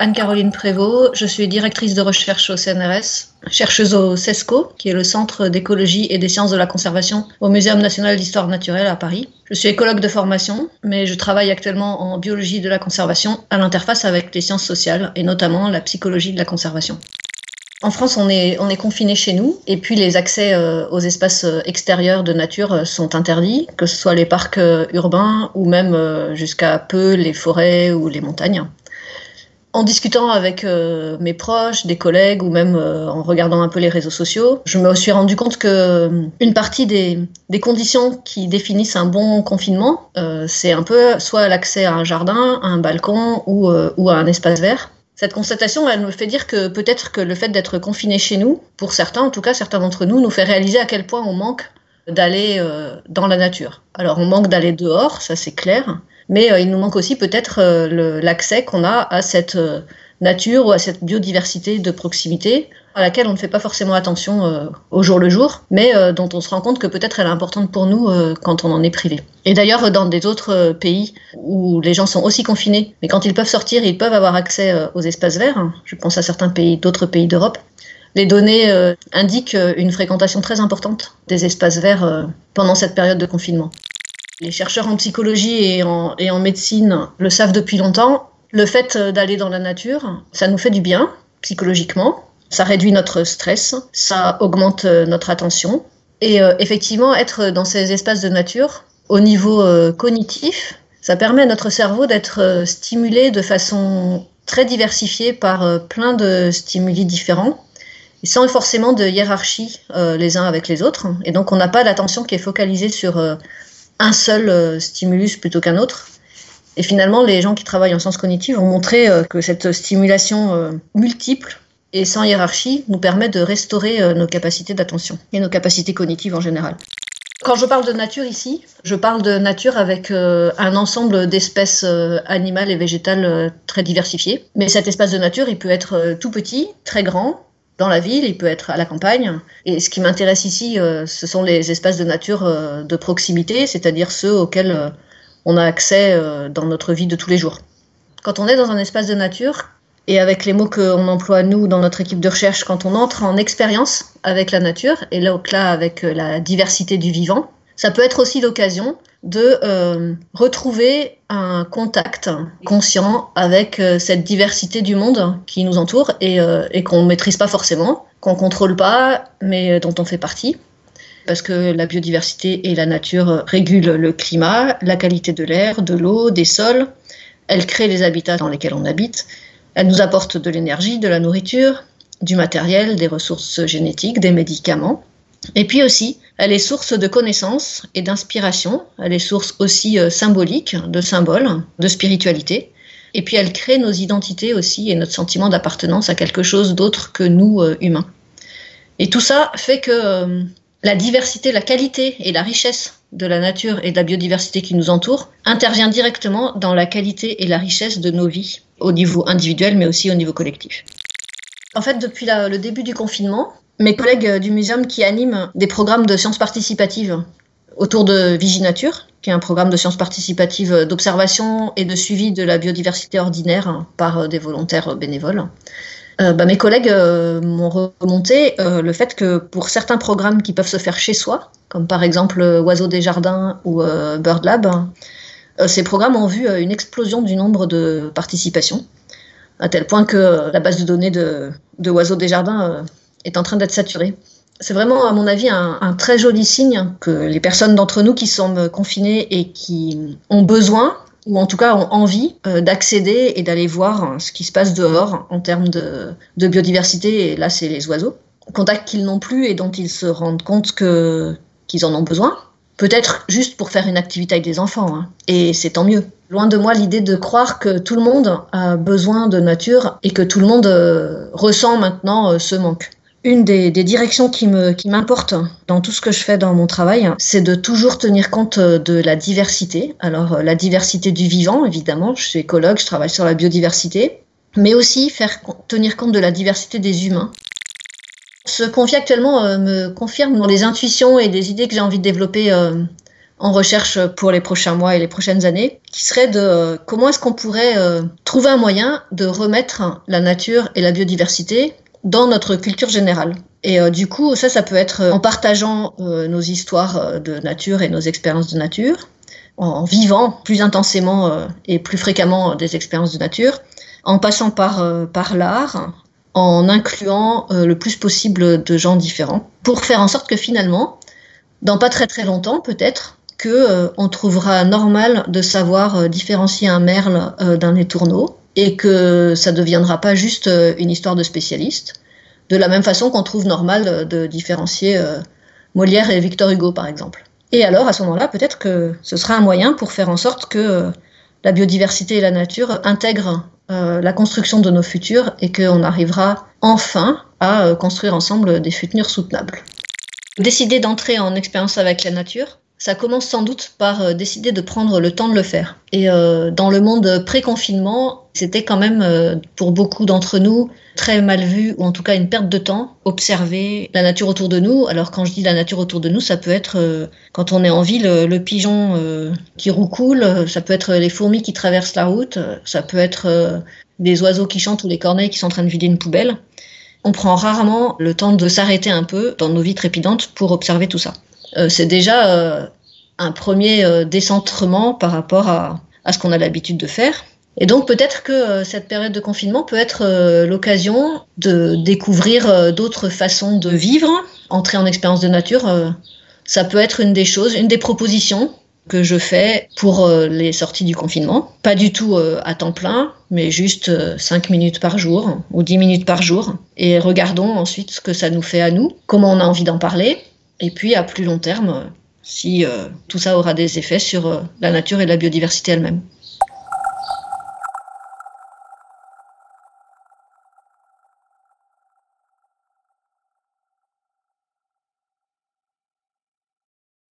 Anne-Caroline Prévost, je suis directrice de recherche au CNRS, chercheuse au CESCO, qui est le Centre d'écologie et des sciences de la conservation au Muséum national d'histoire naturelle à Paris. Je suis écologue de formation, mais je travaille actuellement en biologie de la conservation à l'interface avec les sciences sociales et notamment la psychologie de la conservation. En France, on est, on est confiné chez nous, et puis les accès euh, aux espaces euh, extérieurs de nature euh, sont interdits, que ce soit les parcs urbains ou même jusqu'à peu les forêts ou les montagnes en discutant avec euh, mes proches, des collègues ou même euh, en regardant un peu les réseaux sociaux, je me suis rendu compte que euh, une partie des, conditions qui définissent un bon confinement, c'est un peu soit l'accès à un jardin, à un balcon ou, ou à un espace vert. Cette constatation, elle me fait dire que peut-être que le fait d'être confiné chez nous, pour certains, en tout cas certains d'entre nous, nous fait réaliser à quel point on manque d'aller dans la nature. Alors on manque d'aller dehors, ça c'est clair, mais euh, il nous manque aussi peut-être euh, l'accès qu'on a à cette euh, nature ou à cette biodiversité de proximité à laquelle on ne fait pas forcément attention au jour le jour, mais dont on se rend compte que peut-être elle est importante pour nous quand on en est privé. Et d'ailleurs, dans des autres pays où les gens sont aussi confinés, mais quand ils peuvent sortir, ils peuvent avoir accès aux espaces verts, je pense à certains pays, d'autres pays d'Europe, les données indiquent une fréquentation très importante des espaces verts pendant cette période de confinement. Les chercheurs en psychologie et en, médecine le savent depuis longtemps. Le fait d'aller dans la nature, ça nous fait du bien psychologiquement. Ça réduit notre stress, ça augmente notre attention. Et euh, effectivement, être dans ces espaces de nature, au niveau euh, cognitif, ça permet à notre cerveau d'être euh, stimulé de façon très diversifiée par plein de stimuli différents sans forcément de hiérarchie les uns avec les autres. Et donc on n'a pas l'attention qui est focalisée sur un seul euh, stimulus plutôt qu'un autre. Et finalement, les gens qui travaillent en sciences cognitives ont montré euh, que cette stimulation euh, multiple et sans hiérarchie nous permet de restaurer nos capacités d'attention et nos capacités cognitives en général. Quand je parle de nature ici, je parle de nature avec un ensemble d'espèces animales et végétales très diversifiées. Mais cet espace de nature, il peut être tout petit, très grand, dans la ville, il peut être à la campagne. Et ce qui m'intéresse ici, euh, ce sont les espaces de nature euh, de proximité, c'est-à-dire ceux auxquels euh, on a accès dans notre vie de tous les jours. Quand on est dans un espace de nature, et avec les mots qu'on emploie nous dans notre équipe de recherche, quand on entre en expérience avec la nature, et là, là avec la diversité du vivant, ça peut être aussi l'occasion de euh, retrouver un contact conscient avec euh, cette diversité du monde qui nous entoure et, euh, et qu'on ne maîtrise pas forcément, qu'on ne contrôle pas, mais dont on fait partie. Parce que la biodiversité et la nature régulent le climat, la qualité de l'air, de l'eau, des sols. Elles créent les habitats dans lesquels on habite. Elles nous apportent de l'énergie, de la nourriture, du matériel, des ressources génétiques, des médicaments. Et puis aussi, elle est source de connaissances et d'inspiration. Elle est source aussi euh, symbolique, de symboles, de spiritualité. Et puis elle crée nos identités aussi et notre sentiment d'appartenance à quelque chose d'autre que nous, euh, humains. Et tout ça fait que euh, la diversité, la qualité et la richesse de la nature et de la biodiversité qui nous entoure intervient directement dans la qualité et la richesse de nos vies, au niveau individuel mais aussi au niveau collectif. En fait, depuis le début du confinement, mes collègues euh, du muséum qui animent des programmes de sciences participatives autour de Viginature, qui est un programme de sciences participatives d'observation et de suivi de la biodiversité ordinaire par euh, des volontaires bénévoles. Euh, bah, mes collègues m'ont remonté le fait que pour certains programmes qui peuvent se faire chez soi, comme par exemple Oiseaux des Jardins ou Bird Lab, ces programmes ont vu une explosion du nombre de participations, à tel point que la base de données de, de Oiseaux des Jardins est en train d'être saturé. C'est vraiment, à mon avis, un, très joli signe que les personnes d'entre nous qui sont confinées et qui ont besoin, ou en tout cas ont envie, euh, d'accéder et d'aller voir ce qui se passe dehors en termes de, biodiversité, et là c'est les oiseaux, contact qu'ils n'ont plus et dont ils se rendent compte que qu'ils en ont besoin. Peut-être juste pour faire une activité avec des enfants, hein. et c'est tant mieux. Loin de moi l'idée de croire que tout le monde a besoin de nature et que tout le monde euh, ressent maintenant euh, ce manque une des, directions qui m'importe dans tout ce que je fais dans mon travail, c'est de toujours tenir compte de la diversité. Alors euh, la diversité du vivant, évidemment, je suis écologue, je travaille sur la biodiversité, mais aussi faire tenir compte de la diversité des humains. Ce qu'on vit actuellement euh, me confirme dans les intuitions et des idées que j'ai envie de développer euh, en recherche pour les prochains mois et les prochaines années, qui serait de comment est-ce qu'on pourrait trouver un moyen de remettre la nature et la biodiversité dans notre culture générale. Et du coup, ça, ça peut être en partageant nos histoires de nature et nos expériences de nature, en vivant plus intensément et plus fréquemment des expériences de nature, en passant par, par l'art, en incluant euh, le plus possible de gens différents, pour faire en sorte que finalement, dans pas très très longtemps peut-être, que euh, on trouvera normal de savoir euh, différencier un merle d'un étourneau et que ça ne deviendra pas juste une histoire de spécialiste. De la même façon qu'on trouve normal de différencier Molière et Victor Hugo, par exemple. Et alors, à ce moment-là, peut-être que ce sera un moyen pour faire en sorte que la biodiversité et la nature intègrent euh, la construction de nos futurs et qu'on arrivera enfin à euh, construire ensemble des futurs soutenables. Décider d'entrer en expérience avec la nature, ça commence sans doute par euh, décider de prendre le temps de le faire. Et dans le monde pré-confinement, c'était quand même pour beaucoup d'entre nous très mal vu, ou en tout cas une perte de temps, observer la nature autour de nous. Alors quand je dis la nature autour de nous, ça peut être quand on est en ville, le pigeon qui roucoule, ça peut être les fourmis qui traversent la route, ça peut être des oiseaux qui chantent ou des corneilles qui sont en train de vider une poubelle. On prend rarement le temps de s'arrêter un peu dans nos vies trépidantes pour observer tout ça. Euh, c'est déjà euh, un premier euh, décentrement par rapport à, ce qu'on a l'habitude de faire. Et donc peut-être que cette période de confinement peut être l'occasion de découvrir d'autres façons de vivre, entrer en expérience de nature. ça peut être une des choses, une des propositions que je fais pour les sorties du confinement. Pas du tout à temps plein, mais juste 5 euh, minutes par jour ou 10 minutes par jour. Et regardons ensuite ce que ça nous fait à nous, comment on a envie d'en parler, et puis à plus long terme, si tout ça aura des effets sur la nature et la biodiversité elle-même.